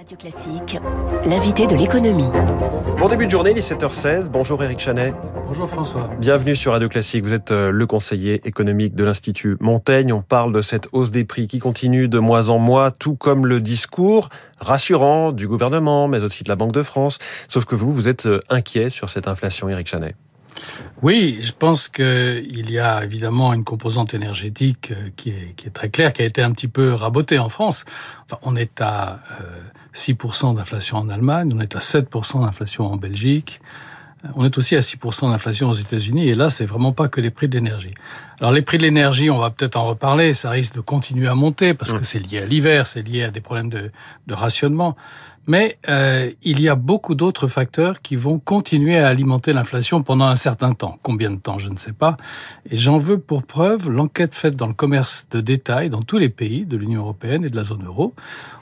Radio Classique, l'invité de l'économie. Bon début de journée, 17h16. Bonjour Eric Chanet. Bonjour François. Bienvenue sur Radio Classique. Vous êtes euh, le conseiller économique de l'Institut Montaigne. On parle de cette hausse des prix qui continue de mois en mois, tout comme le discours rassurant du gouvernement, mais aussi de la Banque de France. Sauf que vous, vous êtes euh, inquiet sur cette inflation, Eric Chanet. Oui, je pense qu'il y a évidemment une composante énergétique euh, qui est, très claire, qui a été un petit peu rabotée en France. Enfin, on est à 6% d'inflation en Allemagne, on est à 7% d'inflation en Belgique. On est aussi à 6% d'inflation aux États-Unis et là, c'est vraiment pas que les prix de l'énergie. Alors les prix de l'énergie, on va peut-être en reparler, ça risque de continuer à monter parce que mmh. c'est lié à l'hiver, c'est lié à des problèmes de, de rationnement. Mais euh, il y a beaucoup d'autres facteurs qui vont continuer à alimenter l'inflation pendant un certain temps. Combien de temps, je ne sais pas. Et j'en veux pour preuve l'enquête faite dans le commerce de détail dans tous les pays de l'Union européenne et de la zone euro.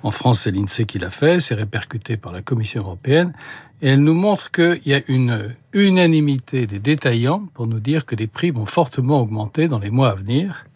En France, c'est l'INSEE qui l'a fait, c'est répercuté par la Commission européenne. Et elle nous montre qu'il y a une unanimité des détaillants pour nous dire que les prix vont fortement augmenter dans les mois à venir.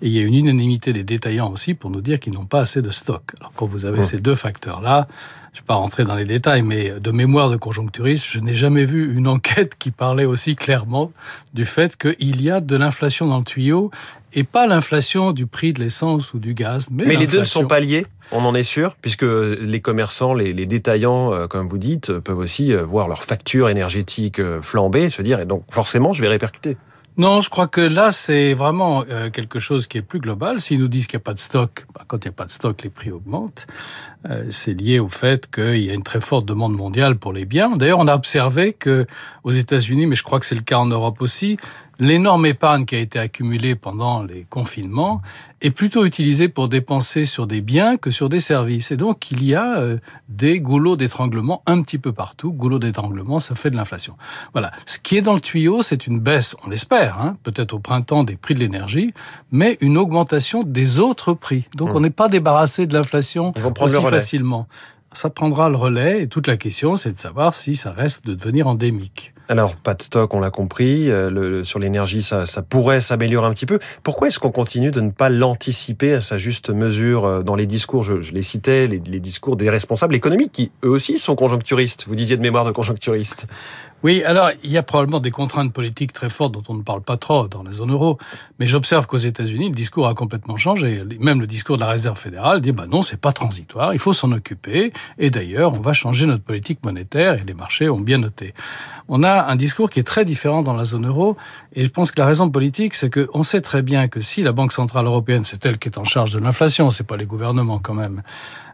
Et il y a une unanimité des détaillants aussi pour nous dire qu'ils n'ont pas assez de stock. Alors quand vous avez mmh. ces deux facteurs-là, je ne vais pas rentrer dans les détails, mais de mémoire de conjoncturiste, je n'ai jamais vu une enquête qui parlait aussi clairement du fait qu'il y a de l'inflation dans le tuyau et pas l'inflation du prix de l'essence ou du gaz. Mais, mais les deux ne sont pas liés, on en est sûr, puisque les commerçants, les, les détaillants, euh, comme vous dites, peuvent aussi euh, voir leur facture énergétique euh, flamber et se dire, et donc forcément, je vais répercuter. Non, je crois que là, c'est vraiment euh, quelque chose qui est plus global. S'ils nous disent qu'il n'y a pas de stock, bah, quand il n'y a pas de stock, les prix augmentent. C'est lié au fait qu'il y a une très forte demande mondiale pour les biens. D'ailleurs, on a observé que aux États-Unis, mais je crois que c'est le cas en Europe aussi, l'énorme épargne qui a été accumulée pendant les confinements est plutôt utilisée pour dépenser sur des biens que sur des services. Et donc, il y a euh, des goulots d'étranglement un petit peu partout. Goulot d'étranglement, ça fait de l'inflation. Voilà. Ce qui est dans le tuyau, c'est une baisse, on l'espère, hein, peut-être au printemps des prix de l'énergie, mais une augmentation des autres prix. Donc, mmh. on n'est pas débarrassé de l'inflation aussi facilement ça prendra le relais et toute la question, c'est de savoir si ça reste de devenir endémique. Alors, pas de stock, on l'a compris. Euh, sur l'énergie, ça, pourrait s'améliorer un petit peu. Pourquoi est-ce qu'on continue de ne pas l'anticiper à sa juste mesure euh, dans les discours? Je, les citais, les, discours des responsables économiques qui, eux aussi, sont conjoncturistes. Vous disiez de mémoire de conjoncturistes. Oui, alors il y a probablement des contraintes politiques très fortes dont on ne parle pas trop dans la zone euro, mais j'observe qu'aux États-Unis, le discours a complètement changé. Même le discours de la Réserve fédérale dit bah non, c'est pas transitoire, il faut s'en occuper. Et d'ailleurs, on va changer notre politique monétaire et les marchés ont bien noté. On a un discours qui est très différent dans la zone euro, et je pense que la raison politique, c'est qu'on sait très bien que si la Banque centrale européenne, c'est elle qui est en charge de l'inflation, c'est pas les gouvernements quand même.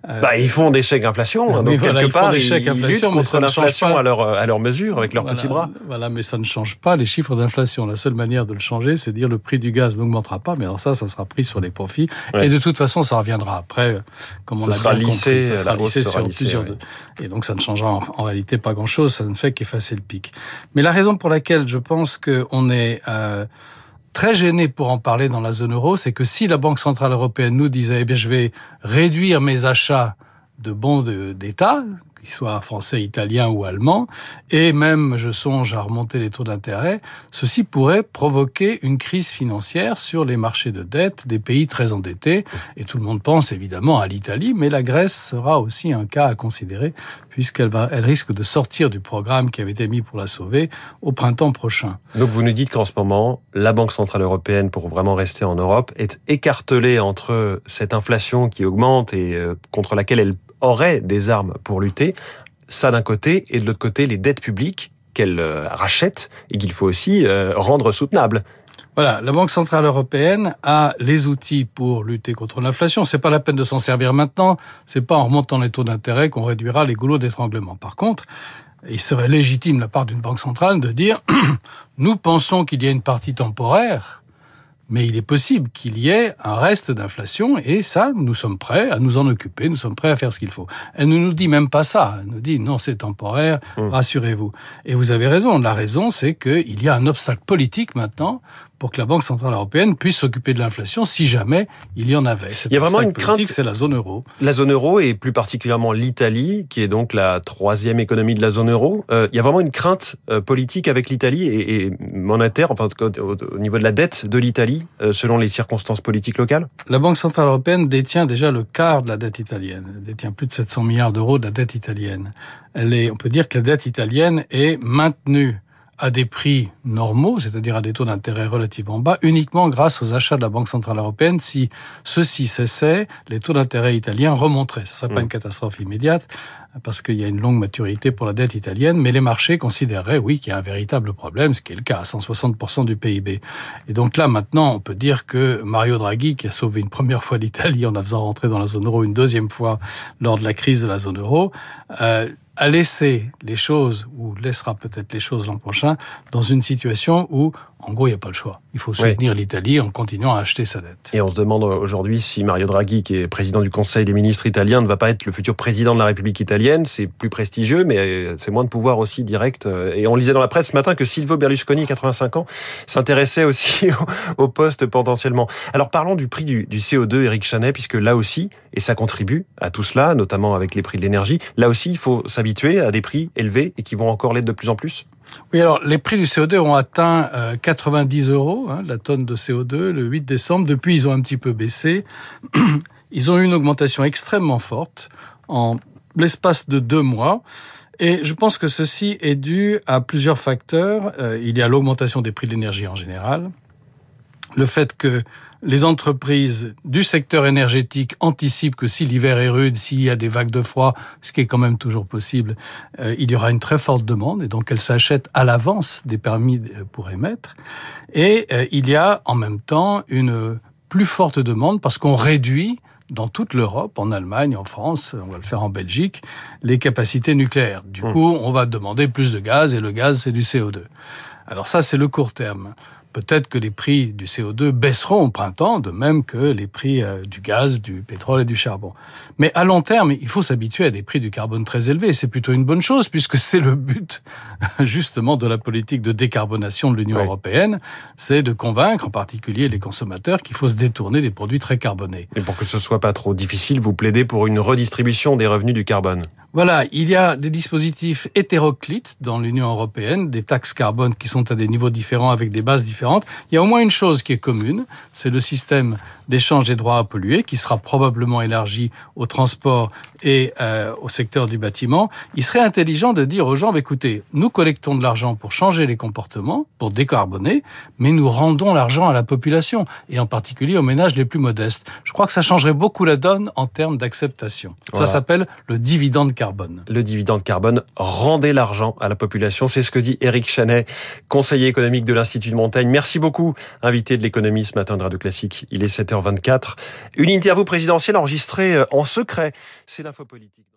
Euh, bah, ils font des chèques d'inflation, donc quelque ils part, font des chèques ils, luttent contre l'inflation à leur, à leur mesure avec leurs petits bras. Voilà, mais ça ne change pas les chiffres d'inflation. La seule manière de le changer, c'est de dire le prix du gaz n'augmentera pas, mais alors ça, ça sera pris sur les profits. Et de toute façon, ça reviendra après, comme on l'a bien lissé, compris. Ça sera lissé sur plusieurs... Et donc, ça ne changera en, en réalité pas grand-chose, ça ne fait qu'effacer le pic. Mais la raison pour laquelle je pense qu'on est... Euh, très gêné pour en parler dans la zone euro, c'est que si la Banque Centrale Européenne nous disait, eh bien, je vais réduire mes achats de bons d'État, qu'ils français, italiens ou allemands, et même je songe à remonter les taux d'intérêt, ceci pourrait provoquer une crise financière sur les marchés de dette des pays très endettés. Et tout le monde pense évidemment à l'Italie, mais la Grèce sera aussi un cas à considérer, puisqu'elle va, elle risque de sortir du programme qui avait été mis pour la sauver au printemps prochain. Donc vous nous dites qu'en ce moment, la Banque Centrale Européenne, pour vraiment rester en Europe, est écartelée entre cette inflation qui augmente et euh, contre laquelle elle aurait des armes pour lutter. Ça d'un côté, et de l'autre côté, les dettes publiques qu'elle euh, rachète et qu'il faut aussi euh, rendre soutenables. Voilà, la Banque centrale européenne a les outils pour lutter contre l'inflation. C'est pas la peine de s'en servir maintenant. C'est pas en remontant les taux d'intérêt qu'on réduira les goulots d'étranglement. Par contre, il serait légitime de la part d'une banque centrale de dire nous pensons qu'il y a une partie temporaire mais il est possible qu'il y ait un reste d'inflation et ça, nous sommes prêts à nous en occuper, nous sommes prêts à faire ce qu'il faut. Elle ne nous dit même pas ça. Elle nous dit non, c'est temporaire, mmh. rassurez-vous. Et vous avez raison. La raison, c'est qu'il y a un obstacle politique maintenant pour que la Banque Centrale Européenne puisse s'occuper de l'inflation si jamais il y en avait. il y a vraiment une crainte. C'est la zone euro. La zone euro et plus particulièrement l'Italie, qui est donc la troisième économie de la zone euro. Euh, il y a vraiment une crainte euh, politique avec l'Italie et, monétaire, enfin au, niveau de la dette de l'Italie, euh, selon les circonstances politiques locales. La Banque Centrale Européenne détient déjà le quart de la dette italienne. Elle détient plus de 700 milliards d'euros de la dette italienne. Elle est, on peut dire que la dette italienne est maintenue à des prix normaux, c'est-à-dire à des taux d'intérêt relativement bas, uniquement grâce aux achats de la Banque Centrale Européenne. Si ceux-ci cessaient, les taux d'intérêt italiens remonteraient. Ce ne serait pas mm. une catastrophe immédiate, parce qu'il y a une longue maturité pour la dette italienne, mais les marchés considéreraient, oui, qu'il y a un véritable problème, ce qui est le cas à 160% du PIB. Et donc là, maintenant, on peut dire que Mario Draghi, qui a sauvé une première fois l'Italie en la faisant rentrer dans la zone euro, une deuxième fois lors de la crise de la zone euro, euh, a laissé les choses, ou laissera peut-être les choses l'an prochain, dans une situation où en gros, il n'y a pas le choix. Il faut soutenir l'Italie en continuant à acheter sa dette. Et on se demande aujourd'hui si Mario Draghi, qui est président du Conseil des ministres italien, ne va pas être le futur président de la République italienne. C'est plus prestigieux, mais c'est moins de pouvoir aussi direct. Et on lisait dans la presse ce matin que Silvio Berlusconi, 85 ans, s'intéressait aussi au, poste potentiellement. Alors parlons du prix du, du CO2, Eric Chanet, puisque là aussi, et ça contribue à tout cela, notamment avec les prix de l'énergie, là aussi, il faut s'habituer à des prix élevés et qui vont encore l'être de plus en plus oui, alors les prix du CO2 ont atteint 90 euh, euros hein, la tonne de CO2 le 8 décembre. Depuis, ils ont un petit peu baissé. Ils ont eu une augmentation extrêmement forte en l'espace de deux mois. Et je pense que ceci est dû à plusieurs facteurs. Euh, il y a l'augmentation des prix de l'énergie en général, le fait que les entreprises du secteur énergétique anticipent que si l'hiver est rude, s'il y a des vagues de froid, ce qui est quand même toujours possible, euh, il y aura une très forte demande et donc elles s'achètent à l'avance des permis euh, pour émettre. Et euh, il y a en même temps une plus forte demande parce qu'on réduit dans toute l'Europe, en Allemagne, en France, on va le faire en Belgique, les capacités nucléaires. Du mmh. coup, on va demander plus de gaz et le gaz, c'est du CO2. Alors ça, c'est le court terme peut-être que les prix du CO2 baisseront au printemps, de même que les prix euh, du gaz, du pétrole et du charbon. Mais à long terme, il faut s'habituer à des prix du carbone très élevés. C'est plutôt une bonne chose, puisque c'est le but justement de la politique de décarbonation de l'Union européenne, c'est de convaincre en particulier les consommateurs qu'il faut se détourner des produits très carbonés. Et pour que ce soit pas trop difficile, vous plaidez pour une redistribution des revenus du carbone. Voilà, il y a des dispositifs hétéroclites dans l'Union européenne, des taxes carbone qui sont à des niveaux différents avec des bases différentes. Il y a au moins une chose qui est commune, c'est le système d'échange des droits à polluer qui sera probablement élargi au transport et euh, au secteur du bâtiment. Il serait intelligent de dire aux gens, bah, écoutez, nous collectons de l'argent pour changer les comportements, pour décarboner, mais nous rendons l'argent à la population et en particulier aux ménages les plus modestes. Je crois que ça changerait beaucoup la donne en termes d'acceptation. Ça s'appelle le dividende carbone. Le dividende carbone, rendez l'argent à la population. C'est ce que dit Eric Chanet, conseiller économique de l'Institut de Montaigne. Merci beaucoup, invité de l'économie ce matin de Radio Classique. Il est 7h24. Une interview présidentielle enregistrée euh, en secret. C'est l'info politique.